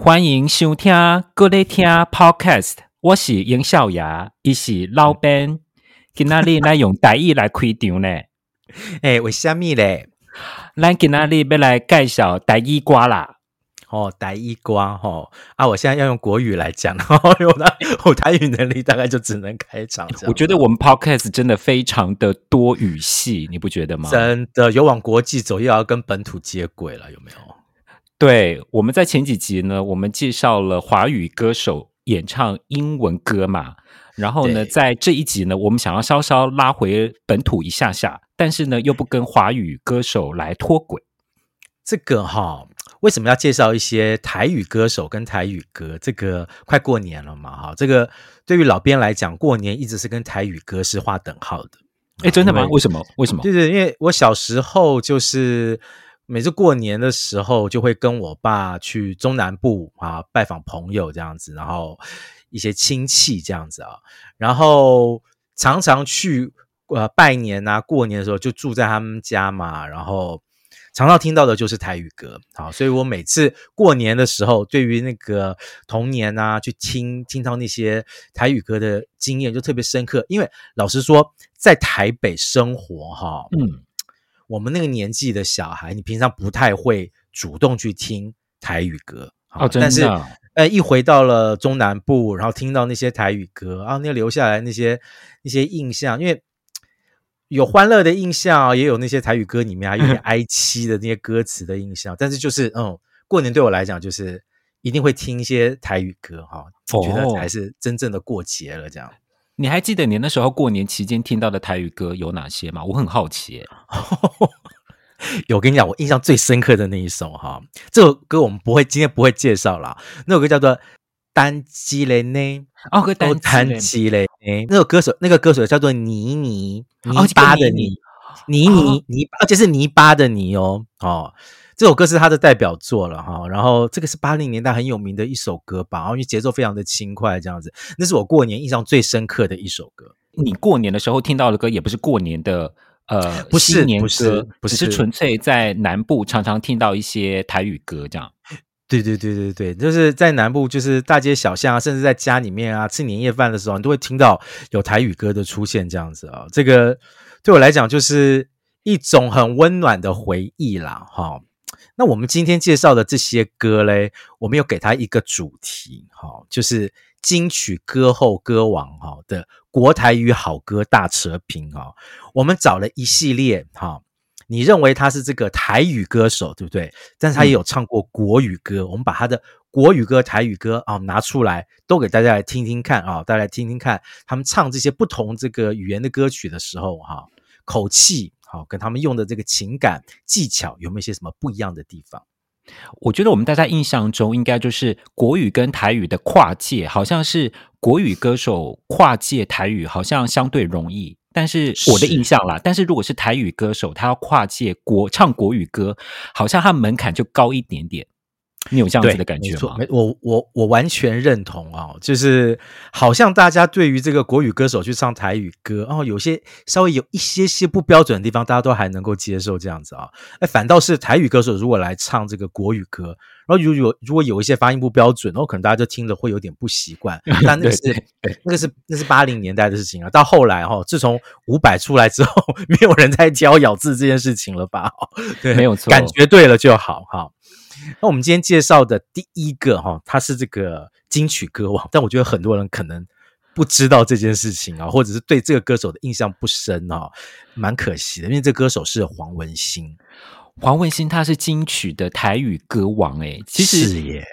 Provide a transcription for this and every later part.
欢迎收听过来听 Podcast，我是尹小牙，伊是老编，今仔日来用台语来开场呢。哎，为虾米嘞？咱今仔日要来介绍台语歌啦。哦，台语歌吼啊！我现在要用国语来讲，然后我的我台语能力大概就只能开场。我觉得我们 Podcast 真的非常的多语系，你不觉得吗？真的有往国际走，又要跟本土接轨了，有没有？对，我们在前几集呢，我们介绍了华语歌手演唱英文歌嘛，然后呢，在这一集呢，我们想要稍稍拉回本土一下下，但是呢，又不跟华语歌手来脱轨。这个哈。为什么要介绍一些台语歌手跟台语歌？这个快过年了嘛，哈，这个对于老编来讲，过年一直是跟台语歌是划等号的。哎，真的吗？为什么？为什么？对对，因为我小时候就是每次过年的时候，就会跟我爸去中南部啊拜访朋友这样子，然后一些亲戚这样子啊，然后常常去呃拜年啊，过年的时候就住在他们家嘛，然后。常常听到的就是台语歌，好，所以我每次过年的时候，对于那个童年啊，去听听到那些台语歌的经验就特别深刻。因为老实说，在台北生活，哈，嗯，我们那个年纪的小孩，你平常不太会主动去听台语歌，哦，真的。但是，呃，一回到了中南部，然后听到那些台语歌啊，那留下来那些那些印象，因为。有欢乐的印象，也有那些台语歌里面还有点 哀凄的那些歌词的印象。但是就是，嗯，过年对我来讲，就是一定会听一些台语歌哈，我觉得才是真正的过节了。这样，你还记得你那时候过年期间听到的台语歌有哪些吗？我很好奇。有，我跟你讲，我印象最深刻的那一首哈，这首歌我们不会今天不会介绍啦。那首歌叫做《单机嘞呢》，哦，单机嘞。哎，那首歌手，那个歌手叫做泥泥，泥巴的泥，泥泥泥，而且是泥巴的泥哦。哦，这首歌是他的代表作了哈。然后这个是八零年代很有名的一首歌吧，然后因为节奏非常的轻快，这样子，那是我过年印象最深刻的一首歌。你过年的时候听到的歌，也不是过年的，呃，不是年歌，不是，不是，只是纯粹在南部常常听到一些台语歌这样。对对对对对，就是在南部，就是大街小巷啊，甚至在家里面啊，吃年夜饭的时候，你都会听到有台语歌的出现，这样子啊、哦。这个对我来讲，就是一种很温暖的回忆啦，哈、哦。那我们今天介绍的这些歌嘞，我们有给它一个主题，哈、哦，就是金曲歌后歌王哈的国台语好歌大扯评啊。我们找了一系列哈。哦你认为他是这个台语歌手，对不对？但是他也有唱过国语歌。嗯、我们把他的国语歌、台语歌啊拿出来，都给大家来听听看啊，大家来听听看他们唱这些不同这个语言的歌曲的时候，哈，口气好，跟他们用的这个情感技巧有没有一些什么不一样的地方？我觉得我们大家印象中应该就是国语跟台语的跨界，好像是国语歌手跨界台语，好像相对容易。但是我的印象啦，是但是如果是台语歌手，他要跨界国唱国语歌，好像他门槛就高一点点。你有这样子的感觉吗？我我我完全认同啊、哦，就是好像大家对于这个国语歌手去唱台语歌，然、哦、后有些稍微有一些些不标准的地方，大家都还能够接受这样子啊、哦。哎，反倒是台语歌手如果来唱这个国语歌，然后如果有如果有一些发音不标准，然后可能大家就听着会有点不习惯。但那个是那个是那是八零年代的事情啊。到后来哈、哦，自从伍佰出来之后，没有人在教咬字这件事情了吧？对，没有错，感觉对了就好哈。那我们今天介绍的第一个哈，他是这个金曲歌王，但我觉得很多人可能不知道这件事情啊，或者是对这个歌手的印象不深啊，蛮可惜的，因为这歌手是黄文兴。黄文兴他是金曲的台语歌王诶，其实是耶，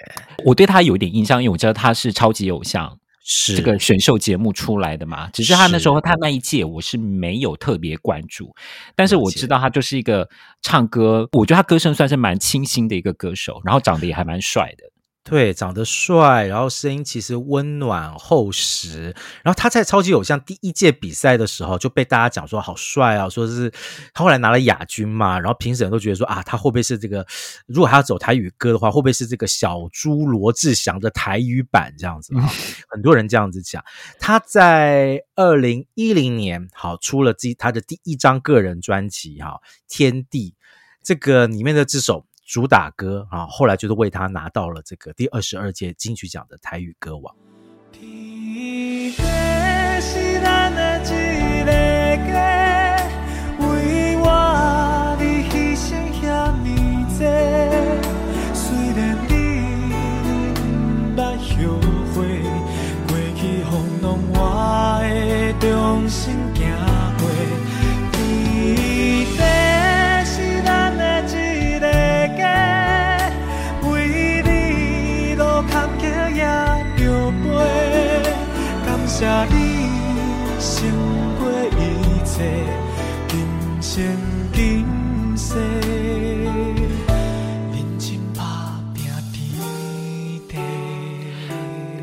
我对他有一点印象，因为我知道他是超级偶像。是这个选秀节目出来的嘛？只是他那时候他那一届我是没有特别关注，但是我知道他就是一个唱歌，我觉得他歌声算是蛮清新的一个歌手，然后长得也还蛮帅的。对，长得帅，然后声音其实温暖厚实。然后他在超级偶像第一届比赛的时候就被大家讲说好帅啊，说是他后来拿了亚军嘛。然后评审人都觉得说啊，他会不会是这个？如果他要走台语歌的话，会不会是这个小猪罗志祥的台语版这样子啊？很多人这样子讲。他在二零一零年好出了自己他的第一张个人专辑哈，《天地》这个里面的这首。主打歌啊，后来就是为他拿到了这个第二十二届金曲奖的台语歌王。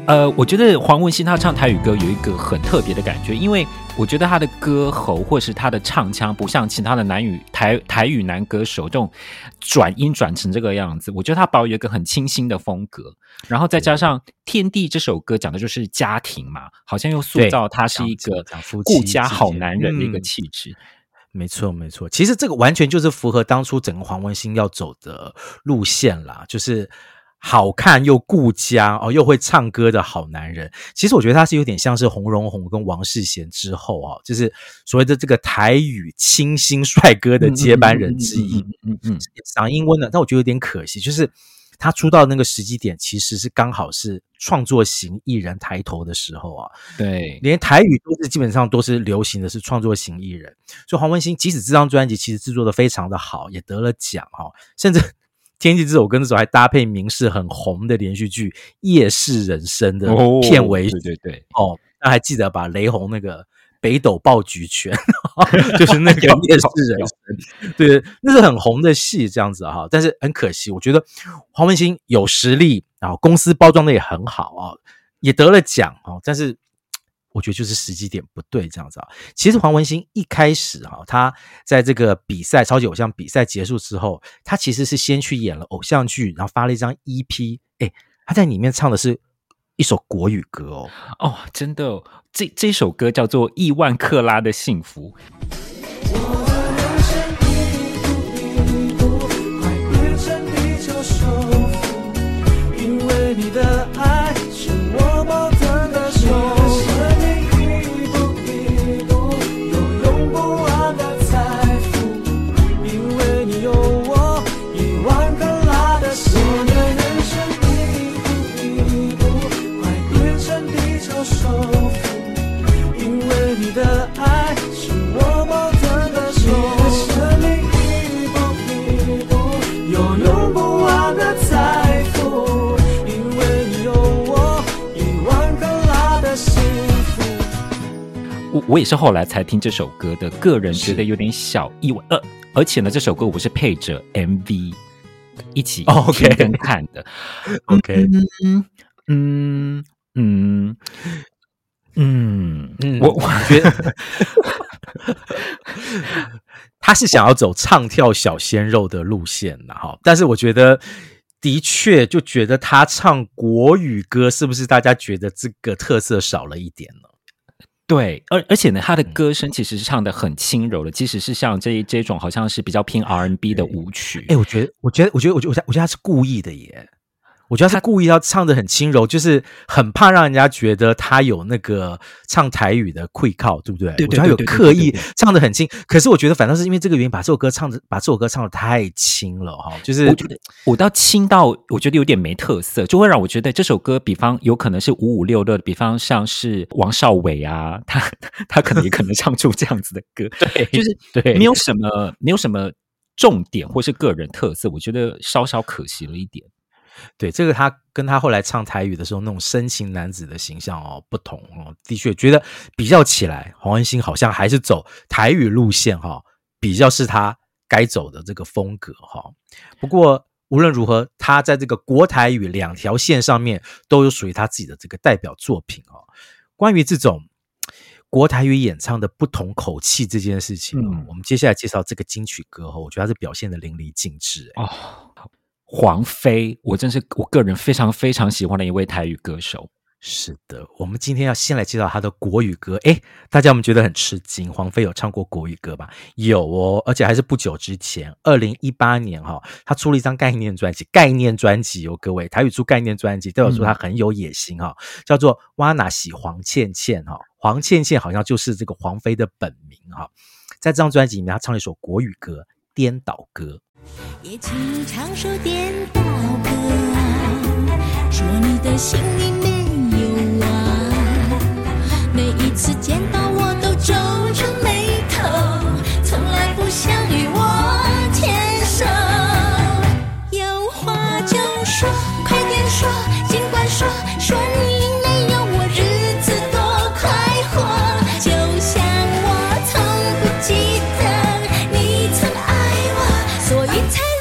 呃，我觉得黄文兴他唱台语歌有一个很特别的感觉，因为我觉得他的歌喉或是他的唱腔不像其他的男语台台语男歌手这种转音转成这个样子，我觉得他保有一个很清新的风格，然后再加上《天地》这首歌讲的就是家庭嘛，好像又塑造他是一个顾家好男人的一个气质。没错，没错，其实这个完全就是符合当初整个黄文兴要走的路线啦，就是。好看又顾家哦，又会唱歌的好男人。其实我觉得他是有点像是洪荣宏跟王世贤之后啊，就是所谓的这个台语清新帅哥的接班人之一。嗯嗯，嗯，嗯，嗓音温暖，但我觉得有点可惜，就是他出道那个时机点，其实是刚好是创作型艺人抬头的时候啊。对，连台语都是基本上都是流行的是创作型艺人，所以黄文兴即使这张专辑其实制作的非常的好，也得了奖哈，甚至。天气这首歌那时候还搭配明视很红的连续剧《夜市人生》的片尾曲，哦，对对对，哦，那还记得把雷洪那个北斗爆菊拳，就是那个夜市人生，对，那是很红的戏，这样子哈。但是很可惜，我觉得黄文兴有实力然后，公司包装的也很好啊，也得了奖啊，但是。我觉得就是时机点不对，这样子啊。其实黄文兴一开始哈，他在这个比赛超级偶像比赛结束之后，他其实是先去演了偶像剧，然后发了一张 EP。哎，他在里面唱的是一首国语歌哦。哦，真的，这这首歌叫做《亿万克拉的幸福》。我也是后来才听这首歌的，个人觉得有点小意外。呃，而且呢，这首歌我是配着 MV 一起听跟看的。OK，嗯嗯嗯嗯嗯，我我觉得 他是想要走唱跳小鲜肉的路线的哈，但是我觉得的确就觉得他唱国语歌，是不是大家觉得这个特色少了一点呢？对，而而且呢，他的歌声其实是唱的很轻柔的，即使是像这这种好像是比较偏 R N B 的舞曲。哎，我觉得，我觉得，我觉得，我觉得，我觉得，我觉得他是故意的耶。我觉得他故意要唱的很轻柔，就是很怕让人家觉得他有那个唱台语的愧靠，对不对？对对他有刻意唱的很轻，可是我觉得反倒是因为这个原因把，这首歌唱的把这首歌唱的太轻了哈、哦，就是我觉得我到轻到我觉得有点没特色，就会让我觉得这首歌，比方有可能是五五六六，比方像是王少伟啊，他他可能也可能唱出这样子的歌，对，就是对，没有什么没有什么重点或是个人特色，我觉得稍稍可惜了一点。对，这个他跟他后来唱台语的时候那种深情男子的形象哦不同哦，的确觉得比较起来，黄文兴好像还是走台语路线哈、哦，比较是他该走的这个风格哈、哦。不过无论如何，他在这个国台语两条线上面都有属于他自己的这个代表作品哦。关于这种国台语演唱的不同口气这件事情，嗯、我们接下来介绍这个金曲歌后，我觉得他是表现得淋漓尽致哦。黄妃，我真是我个人非常非常喜欢的一位台语歌手。是的，我们今天要先来介绍他的国语歌。诶，大家有没有觉得很吃惊？黄妃有唱过国语歌吧？有哦，而且还是不久之前，二零一八年哈、哦，他出了一张概念专辑，概念专辑哦，各位，台语出概念专辑，代表说他很有野心哈、哦，叫做《哇那喜黄倩倩》哈，黄倩倩好像就是这个黄妃的本名哈、哦，在这张专辑里面，他唱了一首国语歌《颠倒歌》。也请你唱首颠倒歌，说你的心里面。每一次见到我都皱 We take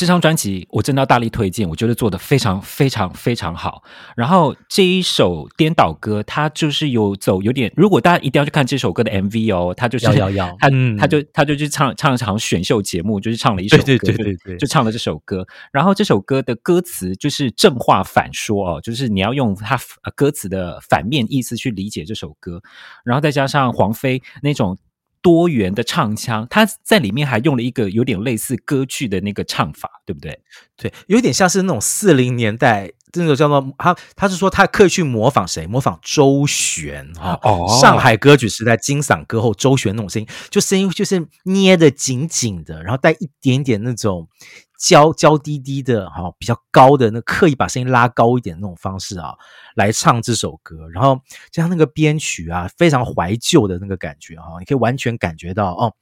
这张专辑我真的要大力推荐，我觉得做的非常非常非常好。然后这一首颠倒歌，它就是有走有点，如果大家一定要去看这首歌的 MV 哦，他就是要要要，他他就他就去唱唱一场选秀节目，就是唱了一首歌，对对对对对，就唱了这首歌。然后这首歌的歌词就是正话反说哦，就是你要用它歌词的反面意思去理解这首歌，然后再加上黄飞那种。多元的唱腔，他在里面还用了一个有点类似歌剧的那个唱法，对不对？对，有点像是那种四零年代那种叫做他，他是说他刻意去模仿谁？模仿周璇哈，哦，上海歌曲时代金嗓歌后周璇那种声音，就声音就是捏的紧紧的，然后带一点点那种。娇娇滴滴的哈，比较高的那刻意把声音拉高一点的那种方式啊，来唱这首歌，然后加上那个编曲啊，非常怀旧的那个感觉哈，你可以完全感觉到哦，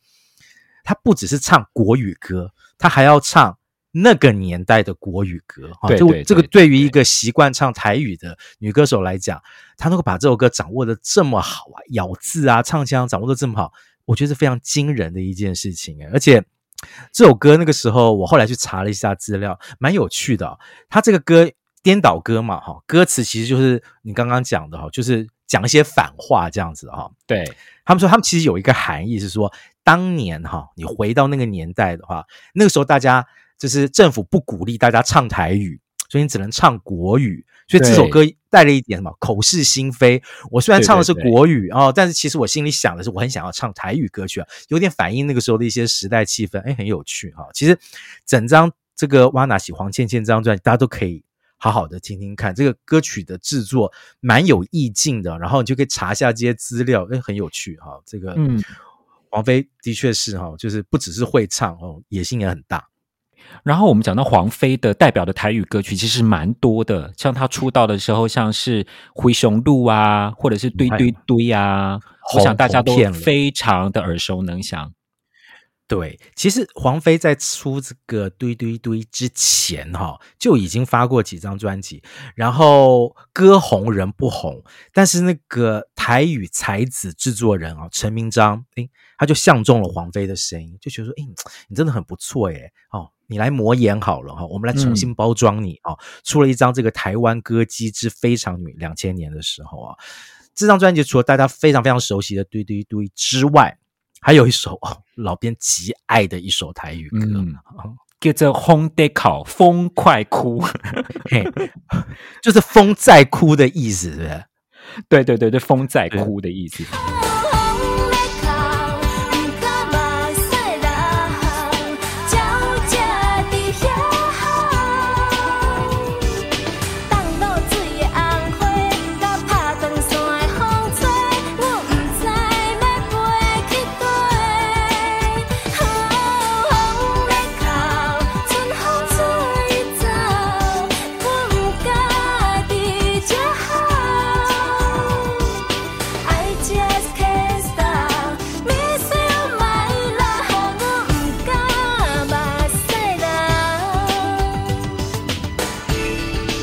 他不只是唱国语歌，他还要唱那个年代的国语歌哈。就这个对于一个习惯唱台语的女歌手来讲，她能够把这首歌掌握的这么好啊，咬字啊，唱腔掌握的这么好，我觉得是非常惊人的一件事情诶，而且。这首歌那个时候，我后来去查了一下资料，蛮有趣的哦。他这个歌颠倒歌嘛，哈，歌词其实就是你刚刚讲的哈，就是讲一些反话这样子哈。对，他们说，他们其实有一个含义是说，当年哈，你回到那个年代的话，那个时候大家就是政府不鼓励大家唱台语，所以你只能唱国语。所以这首歌带了一点什么口是心非。我虽然唱的是国语哦，但是其实我心里想的是，我很想要唱台语歌曲啊，有点反映那个时候的一些时代气氛，哎，很有趣哈。其实整张这个哇纳喜黄倩倩这张专辑，大家都可以好好的听听看。这个歌曲的制作蛮有意境的，然后你就可以查一下这些资料，哎，很有趣哈。这个嗯，王菲的确是哈，就是不只是会唱哦，野心也很大。然后我们讲到黄飞的代表的台语歌曲，其实蛮多的。像他出道的时候，像是《灰熊路》啊，或者是《堆堆堆》啊，我想大家都非常的耳熟能详。对，其实黄飞在出这个《堆堆堆》之前，哈，就已经发过几张专辑，然后歌红人不红，但是那个台语才子制作人啊，陈明章，诶，他就相中了黄飞的声音，就觉得说，诶，你真的很不错，诶，哦。你来模演好了哈，我们来重新包装你啊！嗯、出了一张这个台湾歌姬之非常女，两千年的时候啊，这张专辑除了大家非常非常熟悉的《堆堆堆》之外，还有一首哦，老编极爱的一首台语歌，嗯、叫做《风在哭，风快哭》，嘿，就是风在哭的意思，是不是？对对对对，风在哭的意思。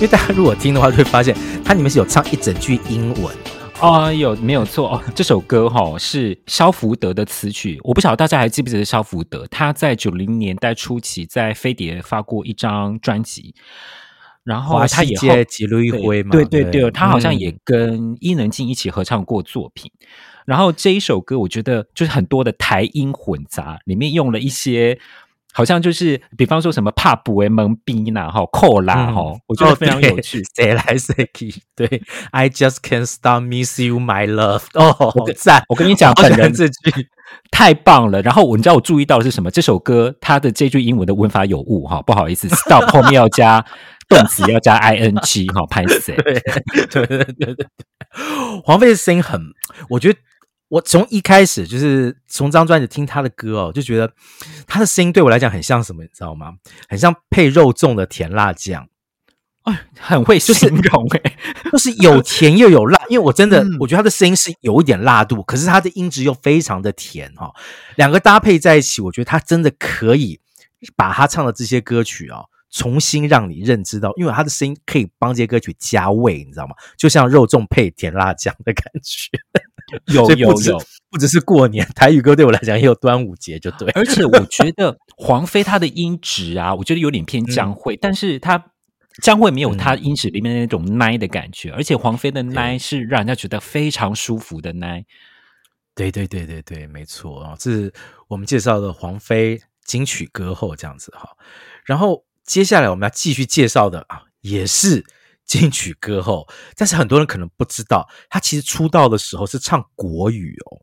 为大家如果听的话，就会发现它里面是有唱一整句英文哦，有没有错哦？这首歌哈、哦、是肖福德的词曲，我不晓得大家还记不记得肖福德？他在九零年代初期在飞碟发过一张专辑，然后他也接吉鲁一辉嘛，对对对，对，他好像也跟伊能静一起合唱过作品。嗯、然后这一首歌，我觉得就是很多的台音混杂，里面用了一些。好像就是，比方说什么怕不为蒙逼呐，哈，扣啦，哈，我觉得非常有趣。谁来谁去？对，I just can't stop miss you, my love。哦，好赞！我跟你讲，本人这句太棒了。然后我，你知道我注意到的是什么？这首歌它的这句英文的文法有误，哈，不好意思，stop 后面要加动词，要加 ing，哈，拍谁？对对对对对，黄飞的声音很，我觉得。我从一开始就是从这张专辑听他的歌哦，就觉得他的声音对我来讲很像什么，你知道吗？很像配肉粽的甜辣酱，哎，很会形容哎，就是有甜又有辣。因为我真的我觉得他的声音是有一点辣度，可是他的音质又非常的甜哈，两个搭配在一起，我觉得他真的可以把他唱的这些歌曲哦，重新让你认知到，因为他的声音可以帮这些歌曲加味，你知道吗？就像肉粽配甜辣酱的感觉。有有有，不只是过年，台语歌对我来讲也有端午节，就对。而且我觉得黄飞他的音质啊，我觉得有点偏江蕙，嗯、但是他江蕙没有他音质里面的那种奶的感觉，嗯、而且黄飞的奶是让人家觉得非常舒服的奶。对对对对对，没错啊，这是我们介绍的黄飞金曲歌后这样子哈。然后接下来我们要继续介绍的啊，也是。金曲歌后，但是很多人可能不知道，他其实出道的时候是唱国语哦。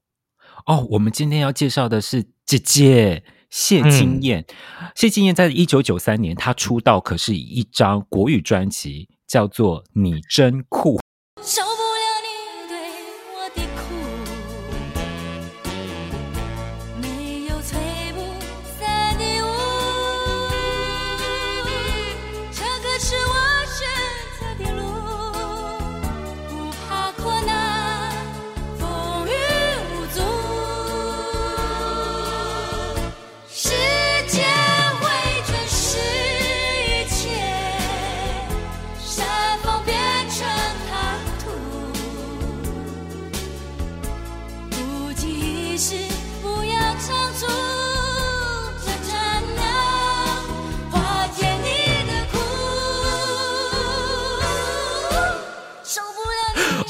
哦，我们今天要介绍的是姐姐谢金燕。嗯、谢金燕在一九九三年，她出道可是以一张国语专辑，叫做《你真酷》。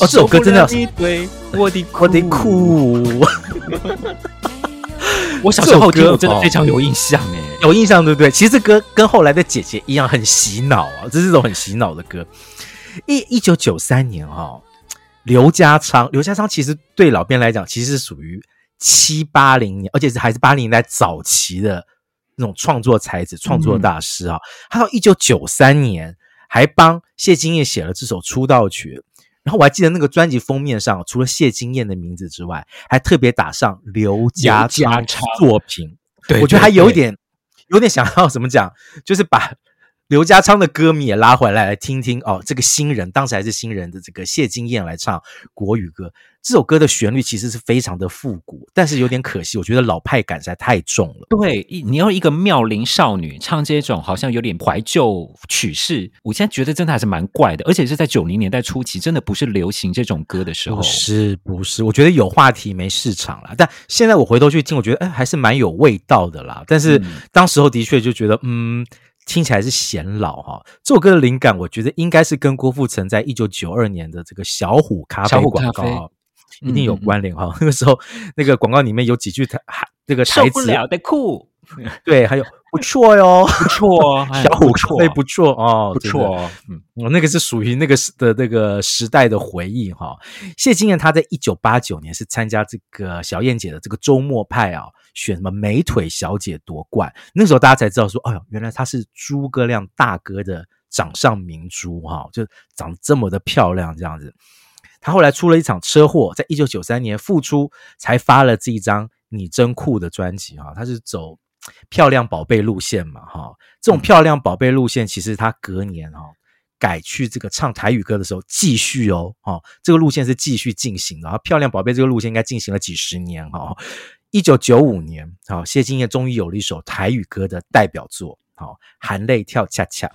哦，这首歌真的，对，我的我的酷，我小时候听，我真的非常有印象诶，有印象对不对？其实这歌跟后来的姐姐一样，很洗脑啊，这是一种很洗脑的歌。一一九九三年哈，刘家昌，刘家昌其实对老编来讲，其实是属于七八零年，而且是还是八零年代早期的那种创作才子、创作大师啊。他到一九九三年还帮谢金燕写了这首出道曲。然后我还记得那个专辑封面上，除了谢金燕的名字之外，还特别打上刘家昌作品。对，我觉得还有一点，有点想要 怎么讲，就是把。刘家昌的歌迷也拉回来来听听哦，这个新人当时还是新人的这个谢金燕来唱国语歌。这首歌的旋律其实是非常的复古，但是有点可惜，我觉得老派感实在太重了。对，你要一个妙龄少女唱这种好像有点怀旧曲式，我现在觉得真的还是蛮怪的，而且是在九零年代初期，真的不是流行这种歌的时候。不是不是，我觉得有话题没市场了。但现在我回头去听，我觉得哎，还是蛮有味道的啦。但是当时候的确就觉得嗯。听起来是显老哈，这首歌的灵感我觉得应该是跟郭富城在一九九二年的这个小虎咖啡广告一定有关联哈。那个时候那个广告里面有几句台那个台词，受不了的酷，对，还有不错哟，不错，小虎咖啡不错哦，不错，嗯，我那个是属于那个时的那个时代的回忆哈。谢金燕她在一九八九年是参加这个小燕姐的这个周末派啊。选什么美腿小姐夺冠，那时候大家才知道说，哎呦，原来她是诸葛亮大哥的掌上明珠哈，就长这么的漂亮这样子。她后来出了一场车祸，在一九九三年复出，才发了这一张《你真酷》的专辑哈。她是走漂亮宝贝路线嘛哈，这种漂亮宝贝路线，其实他隔年哈改去这个唱台语歌的时候继续哦，哈，这个路线是继续进行的。然后漂亮宝贝这个路线应该进行了几十年哈。一九九五年，好，谢金燕终于有了一首台语歌的代表作，好，含泪跳恰恰。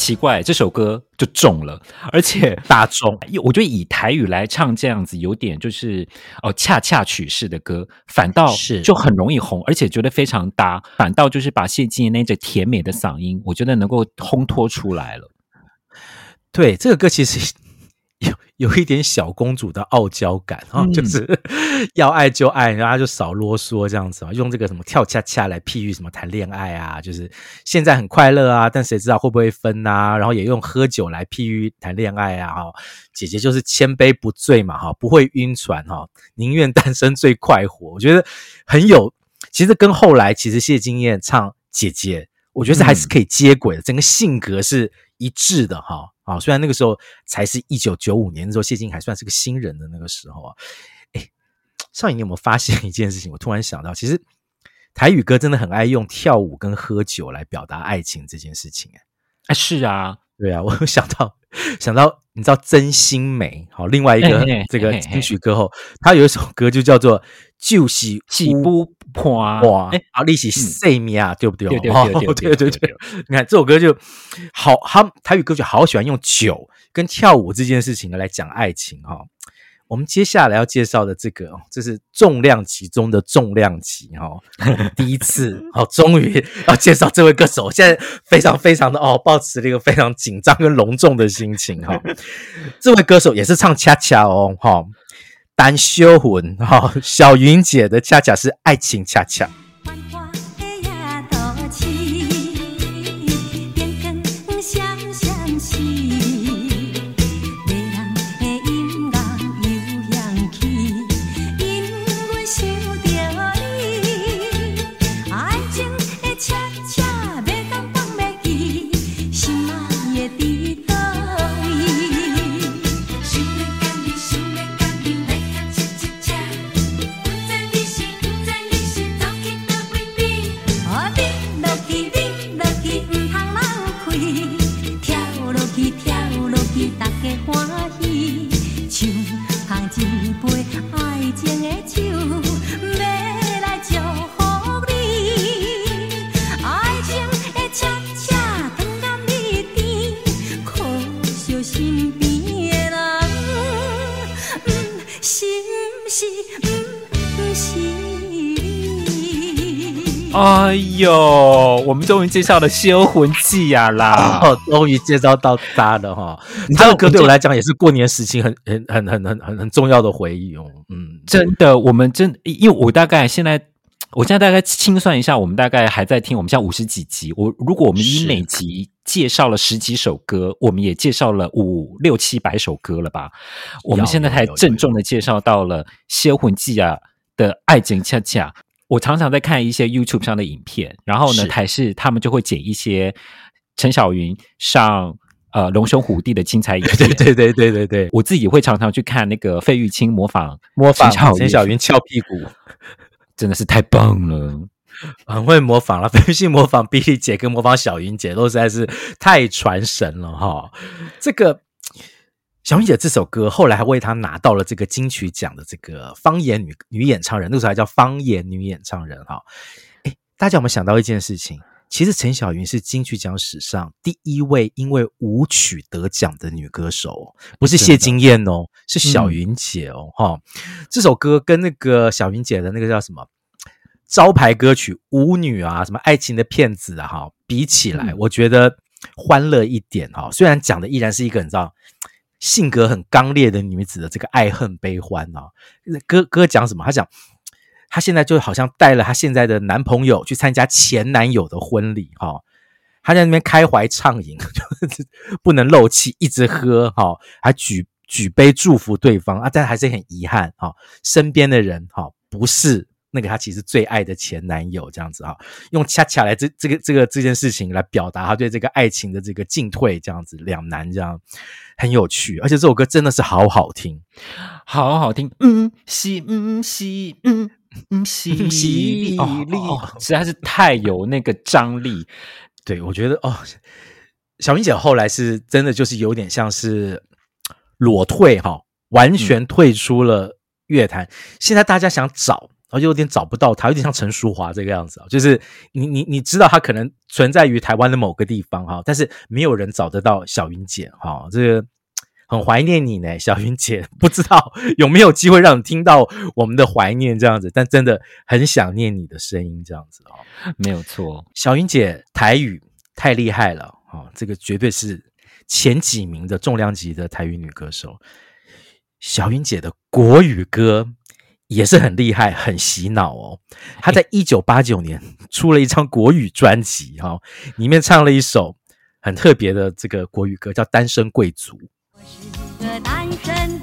奇怪，这首歌就中了，而且大众，我觉得以台语来唱这样子，有点就是哦恰恰曲式的歌，反倒是就很容易红，而且觉得非常搭，反倒就是把谢金燕那只甜美的嗓音，我觉得能够烘托出来了。对，这个歌其实。有有一点小公主的傲娇感啊，嗯、就是 要爱就爱，然后就少啰嗦这样子啊，用这个什么跳恰恰来譬喻什么谈恋爱啊，就是现在很快乐啊，但谁知道会不会分啊？然后也用喝酒来譬喻谈恋爱啊，哈，姐姐就是千杯不醉嘛，哈，不会晕船哈，宁愿单身最快活。我觉得很有，其实跟后来其实谢金燕唱姐姐，我觉得是还是可以接轨的，整个性格是一致的哈。啊，虽然那个时候才是一九九五年的时候，谢金还算是个新人的那个时候啊。哎，少颖，你有没有发现一件事情？我突然想到，其实台语歌真的很爱用跳舞跟喝酒来表达爱情这件事情。哎，是啊，对啊，我有想到想到，你知道真心美好，另外一个这个金曲歌后，他有一首歌就叫做《就是起不破》哇，哎，好，利息塞米亚，对不对？对对对对对对，你看这首歌就好，他台语歌曲好喜欢用酒跟跳舞这件事情来讲爱情哈。我们接下来要介绍的这个，这是重量级中的重量级哈，第一次哦，终于要介绍这位歌手，现在非常非常的哦，保持了一个非常紧张跟隆重的心情哈。这位歌手也是唱恰恰哦，哈，单修魂哈，小云姐的恰恰是爱情恰恰。哎呦，我们终于介绍了《销魂记》呀啦！哦，终于介绍到他了哈。你这个歌对我来讲也是过年时期很很很很很很很重要的回忆哦。嗯，真的，我们真因为我大概现在，我现在大概清算一下，我们大概还在听，我们现在五十几集。我如果我们以每集介绍了十几首歌，我们也介绍了五六七百首歌了吧？我们现在才郑重的介绍到了《销魂记》啊的爱情恰恰。我常常在看一些 YouTube 上的影片，然后呢，台视他们就会剪一些陈小云上呃龙兄虎弟的精彩影片。对对对对对对，我自己会常常去看那个费玉清模仿模仿陈小云翘屁股，真的是太棒了，很会模仿了。费玉清模仿碧丽姐跟模仿小云姐都实在是太传神了哈，这个。小云姐这首歌后来还为她拿到了这个金曲奖的这个方言女女演唱人，那时候还叫方言女演唱人哈。哎，大家有没有想到一件事情？其实陈小云是金曲奖史上第一位因为舞曲得奖的女歌手，不是谢金燕哦，是小云姐哦哈。这首歌跟那个小云姐的那个叫什么招牌歌曲《舞女》啊，什么爱情的骗子啊哈，比起来，我觉得欢乐一点哈。虽然讲的依然是一个你知道。性格很刚烈的女子的这个爱恨悲欢啊，歌歌讲什么？他讲，他现在就好像带了他现在的男朋友去参加前男友的婚礼哈，他在那边开怀畅饮，就是不能漏气，一直喝哈，还举举杯祝福对方啊，但还是很遗憾哈，身边的人哈不是。那个他其实最爱的前男友这样子哈，用恰恰来这这个这个这件事情来表达他对这个爱情的这个进退这样子两难这样很有趣，而且这首歌真的是好好听，好好听，嗯，西嗯西嗯嗯西西哦，实在是太有那个张力。对，我觉得哦，小明姐后来是真的就是有点像是裸退哈，完全退出了乐坛。嗯、现在大家想找。然后就有点找不到他，有点像陈淑华这个样子啊，就是你你你知道他可能存在于台湾的某个地方哈，但是没有人找得到小云姐哈，这个很怀念你呢，小云姐，不知道有没有机会让你听到我们的怀念这样子，但真的很想念你的声音这样子啊，没有错，小云姐台语太厉害了啊，这个绝对是前几名的重量级的台语女歌手。小云姐的国语歌。也是很厉害，很洗脑哦。他在一九八九年出了一张国语专辑，哈，里面唱了一首很特别的这个国语歌，叫《单身贵族》。我是个单身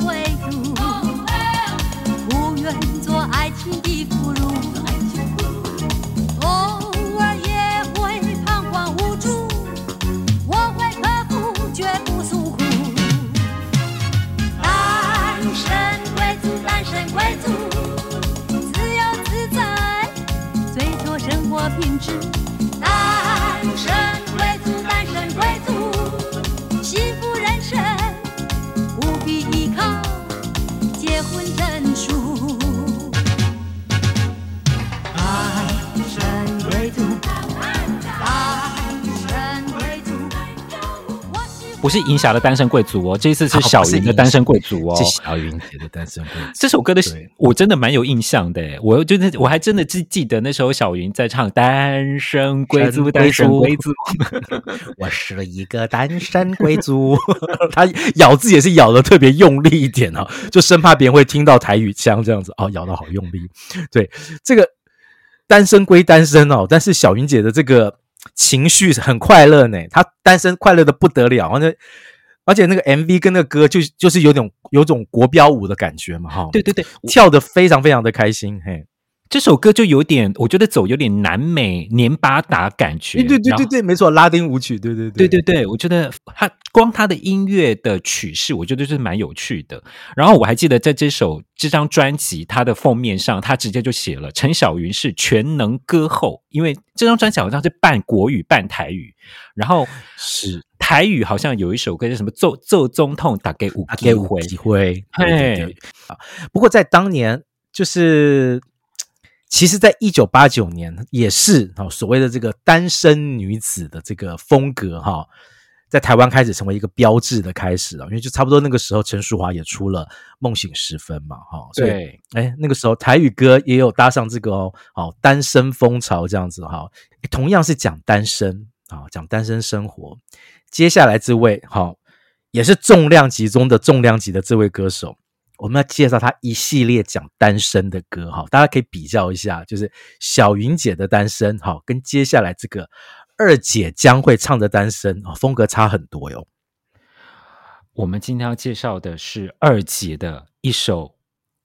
品质，不是银霞的单身贵族哦，这一次是小云的单身贵族哦，是小云姐的单身贵族。这首歌的我真的蛮有印象的，我真的我还真的记记得那时候小云在唱《单身贵族》，单身贵族，我是一个单身贵族。他咬字也是咬的特别用力一点哦，就生怕别人会听到台语腔这样子哦，咬的好用力。对，这个单身归单身哦，但是小云姐的这个情绪很快乐呢，他单身快乐的不得了，而且而且那个 MV 跟那个歌就就是有种有种国标舞的感觉嘛，哈，对对对，跳的非常非常的开心，嘿。这首歌就有点，我觉得走有点南美年巴达感觉。对对对对，没错，拉丁舞曲，对对对对对对，我觉得它光它的音乐的曲式，我觉得是蛮有趣的。然后我还记得在这首这张专辑它的封面上，它直接就写了陈小云是全能歌后，因为这张专辑好像是半国语半台语，然后是台语好像有一首歌叫什么奏奏中痛打给五给五机会，嘿，不过在当年就是。其实，在一九八九年，也是所谓的这个单身女子的这个风格哈，在台湾开始成为一个标志的开始啊，因为就差不多那个时候，陈淑华也出了《梦醒时分》嘛，哈，对，哎，那个时候台语歌也有搭上这个哦，好单身风潮这样子哈，同样是讲单身啊，讲单身生活。接下来这位哈，也是重量级中的重量级的这位歌手。我们要介绍他一系列讲单身的歌哈，大家可以比较一下，就是小云姐的单身哈，跟接下来这个二姐将会唱的单身啊，风格差很多哟。我们今天要介绍的是二姐的一首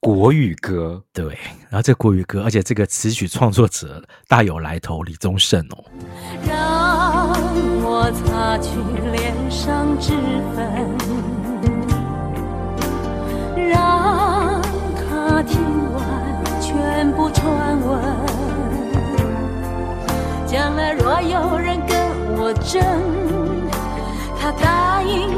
国语歌，对，然后这国语歌，而且这个词曲创作者大有来头，李宗盛哦。让我擦去脸上脂粉。听完全部传闻，将来若有人跟我争，他答应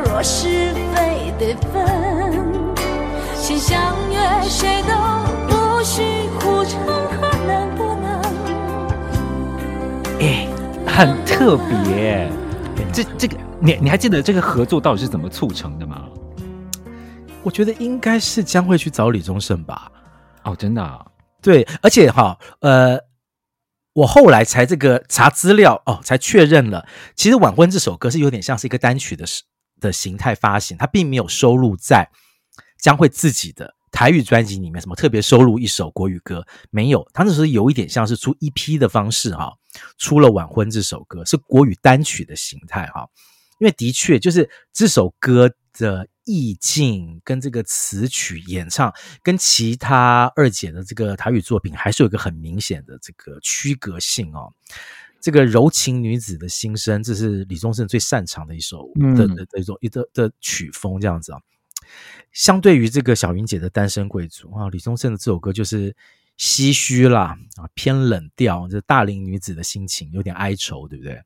若是非得分，先相约，谁都不许哭成，能不能？哎，很特别。这这个，你你还记得这个合作到底是怎么促成的吗？我觉得应该是将会去找李宗盛吧。哦，真的啊？对，而且哈，呃。我后来才这个查资料哦，才确认了，其实《晚婚》这首歌是有点像是一个单曲的的形态发行，它并没有收录在江蕙自己的台语专辑里面，什么特别收录一首国语歌没有，他那时候有一点像是出 EP 的方式哈，出了《晚婚》这首歌是国语单曲的形态哈，因为的确就是这首歌的。意境跟这个词曲演唱，跟其他二姐的这个台语作品还是有一个很明显的这个区隔性哦。这个柔情女子的心声，这是李宗盛最擅长的一首的的的一种一的的曲风，这样子啊。相对于这个小云姐的单身贵族啊，李宗盛的这首歌就是唏嘘啦啊，偏冷调，这大龄女子的心情有点哀愁，对不对？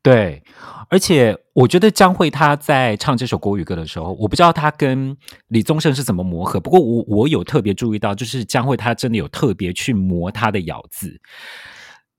对，而且我觉得江蕙她在唱这首国语歌的时候，我不知道她跟李宗盛是怎么磨合，不过我我有特别注意到，就是江蕙她真的有特别去磨她的咬字，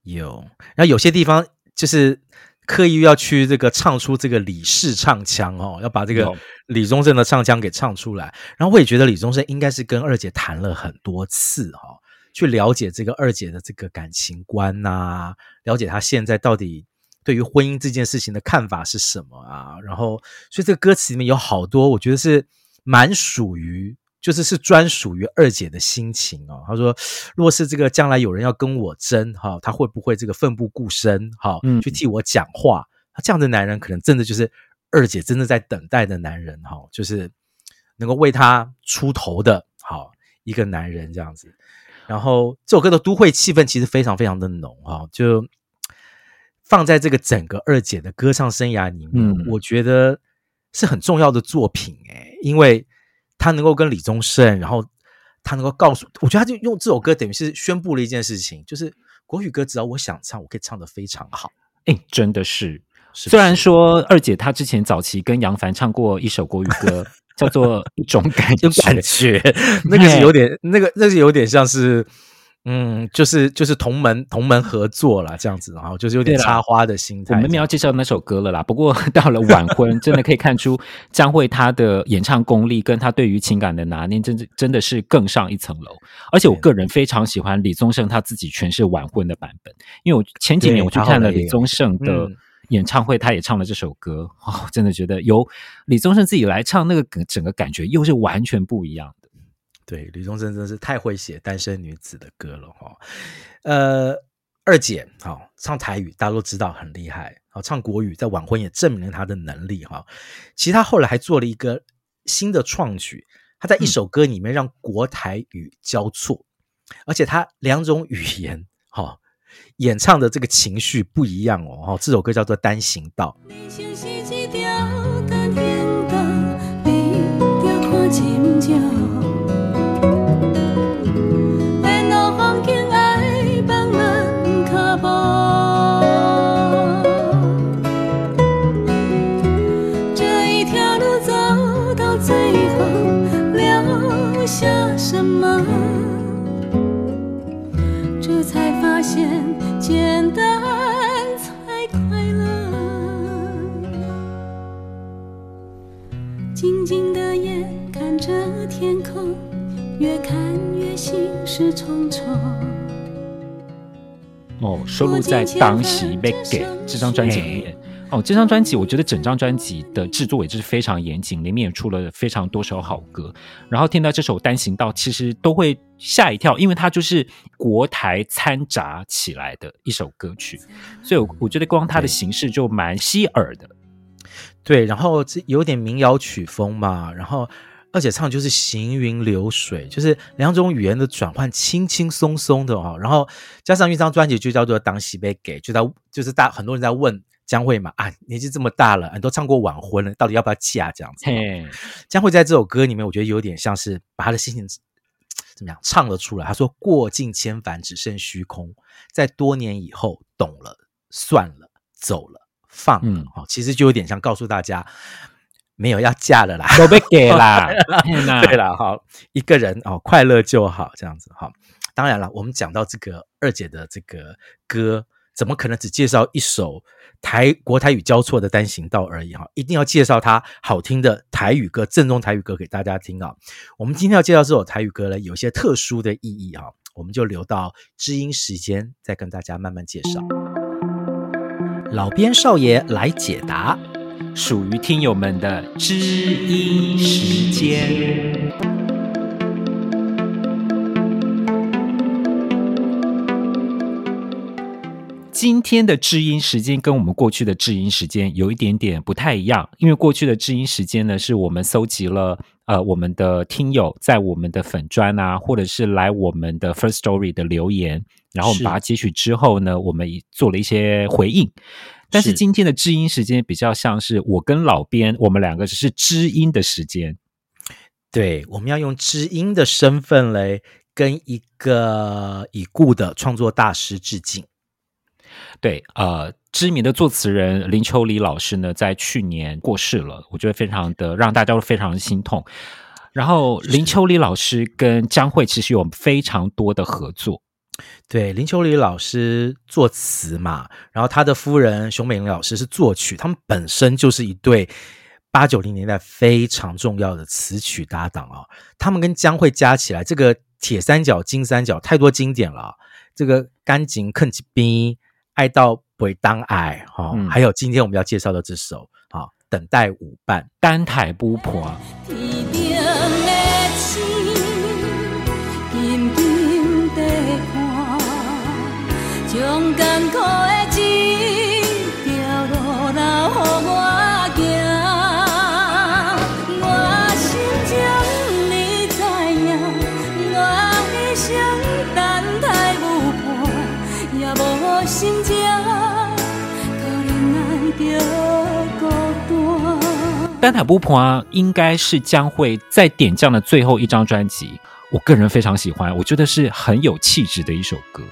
有，然后有些地方就是。刻意要去这个唱出这个李氏唱腔哦，要把这个李宗盛的唱腔给唱出来。然后我也觉得李宗盛应该是跟二姐谈了很多次哈，去了解这个二姐的这个感情观呐，了解她现在到底对于婚姻这件事情的看法是什么啊。然后，所以这个歌词里面有好多，我觉得是蛮属于。就是是专属于二姐的心情哦。她说：“若是这个将来有人要跟我争，哈，他会不会这个奋不顾身，哈，去替我讲话？他这样的男人，可能真的就是二姐真的在等待的男人，哈，就是能够为他出头的，好一个男人这样子。然后这首歌的都会气氛其实非常非常的浓，哈，就放在这个整个二姐的歌唱生涯里面，我觉得是很重要的作品，诶，因为。”他能够跟李宗盛，然后他能够告诉，我觉得他就用这首歌等于是宣布了一件事情，就是国语歌只要我想唱，我可以唱的非常好。哎，真的是，是是虽然说二姐她之前早期跟杨凡唱过一首国语歌，叫做《一种感觉》，感觉 那个是有点，那个那个是有点像是。嗯，就是就是同门同门合作啦，这样子，然后就是有点插花的心态。我们没有介绍那首歌了啦。不过 到了晚婚，真的可以看出 江蕙她的演唱功力，跟她对于情感的拿捏，真的真的是更上一层楼。而且我个人非常喜欢李宗盛他自己诠释晚婚的版本，因为我前几年我去看了李宗盛的演唱会，他也唱了这首歌，哦，真的觉得由李宗盛自己来唱，那个整个感觉又是完全不一样。对，李宗盛真的是太会写单身女子的歌了哈。呃，二姐好唱台语，大家都知道很厉害。好唱国语，在晚婚也证明了她的能力哈。其实她后来还做了一个新的创举，她在一首歌里面让国台语交错，嗯、而且她两种语言哈演唱的这个情绪不一样哦。哈，这首歌叫做《单行道》。静的夜，看着天空，越看越心事重重哦，收录在《当时被给》这张专辑里面。哦，这张专辑我觉得整张专辑的制作也是非常严谨，里面也出了非常多首好歌。然后听到这首《单行道》，其实都会吓一跳，因为它就是国台掺杂起来的一首歌曲，所以我我觉得光它的形式就蛮吸耳的。对，然后这有点民谣曲风嘛，然后。而且唱就是行云流水，就是两种语言的转换轻轻松松的哦。然后加上一张专辑就叫做《当时要嫁》，就在就是大很多人在问江蕙嘛，啊，年纪这么大了，你都唱过晚婚了，到底要不要嫁这样子？嘿，江蕙在这首歌里面，我觉得有点像是把他的心情怎么样唱了出来。他说：“过尽千帆只剩虚空，在多年以后懂了，算了，走了，放嗯。”哦，其实就有点像告诉大家。没有要嫁了啦，都被给啦。对了，好，一个人哦，快乐就好，这样子哈。当然了，我们讲到这个二姐的这个歌，怎么可能只介绍一首台国台语交错的单行道而已哈？一定要介绍她好听的台语歌，正宗台语歌给大家听啊。我们今天要介绍这首台语歌呢，有些特殊的意义哈，我们就留到知音时间再跟大家慢慢介绍。老边少爷来解答。属于听友们的知音时间。今天的知音时间跟我们过去的知音时间有一点点不太一样，因为过去的知音时间呢，是我们搜集了呃我们的听友在我们的粉专啊，或者是来我们的 First Story 的留言，然后我们把它截取之后呢，我们做了一些回应。但是今天的知音时间比较像是我跟老编，我们两个只是知音的时间。对，我们要用知音的身份来跟一个已故的创作大师致敬。对，呃，知名的作词人林秋离老师呢，在去年过世了，我觉得非常的让大家都非常心痛。然后林秋离老师跟江蕙其实有非常多的合作。对，林秋离老师作词嘛，然后他的夫人熊美玲老师是作曲，他们本身就是一对八九零年代非常重要的词曲搭档啊。他们跟江蕙加起来，这个铁三角、金三角太多经典了。这个干净肯吉冰，爱到不会当爱哈，嗯、还有今天我们要介绍的这首啊，等待舞伴，单台不破。单台不破应该是将会在点将的最后一张专辑，我个人非常喜欢，我觉得是很有气质的一首歌，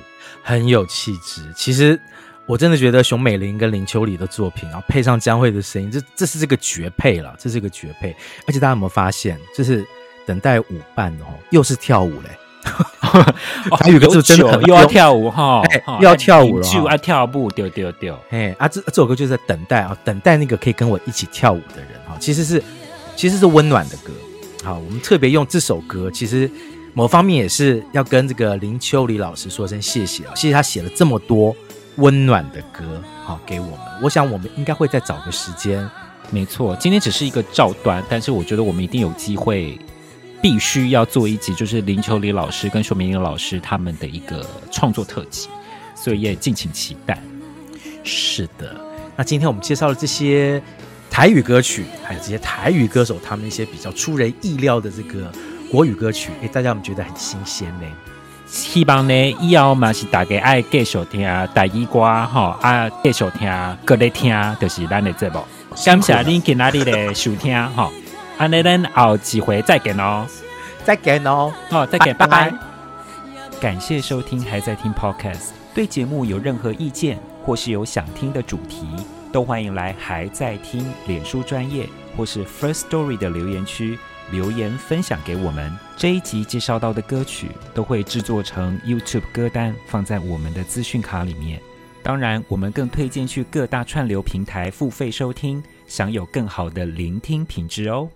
很有气质。其实我真的觉得熊美玲跟林秋离的作品，然后配上江蕙的声音，这这是这个绝配了，这是个绝配。而且大家有没有发现，就是等待舞伴哦，又是跳舞嘞。台语歌是真的又要跳舞哈，又要跳舞了，就爱跳舞，丢丢丢。哎啊，这这首歌就是在等待啊，等待那个可以跟我一起跳舞的人哈。其实是其实是温暖的歌。好，我们特别用这首歌，其实某方面也是要跟这个林秋离老师说声谢谢啊，谢谢他写了这么多温暖的歌好给我们。我想我们应该会再找个时间。没错，今天只是一个照端，但是我觉得我们一定有机会。必须要做一集，就是林秋离老师跟熊明英老师他们的一个创作特辑，所以也敬请期待。是的，那今天我们介绍了这些台语歌曲，还有这些台语歌手他们一些比较出人意料的这个国语歌曲，诶，大家有没有觉得很新鲜呢？希望呢以后嘛是大家爱继续听台语歌哈，啊继续听，各类听，就是咱的节目。感谢您今天的收听哈。安内人，好，几回再见哦，再见哦，好，再见，拜拜。感谢收听，还在听 Podcast。对节目有任何意见，或是有想听的主题，都欢迎来还在听脸书专业或是 First Story 的留言区留言分享给我们。这一集介绍到的歌曲都会制作成 YouTube 歌单，放在我们的资讯卡里面。当然，我们更推荐去各大串流平台付费收听，享有更好的聆听品质哦。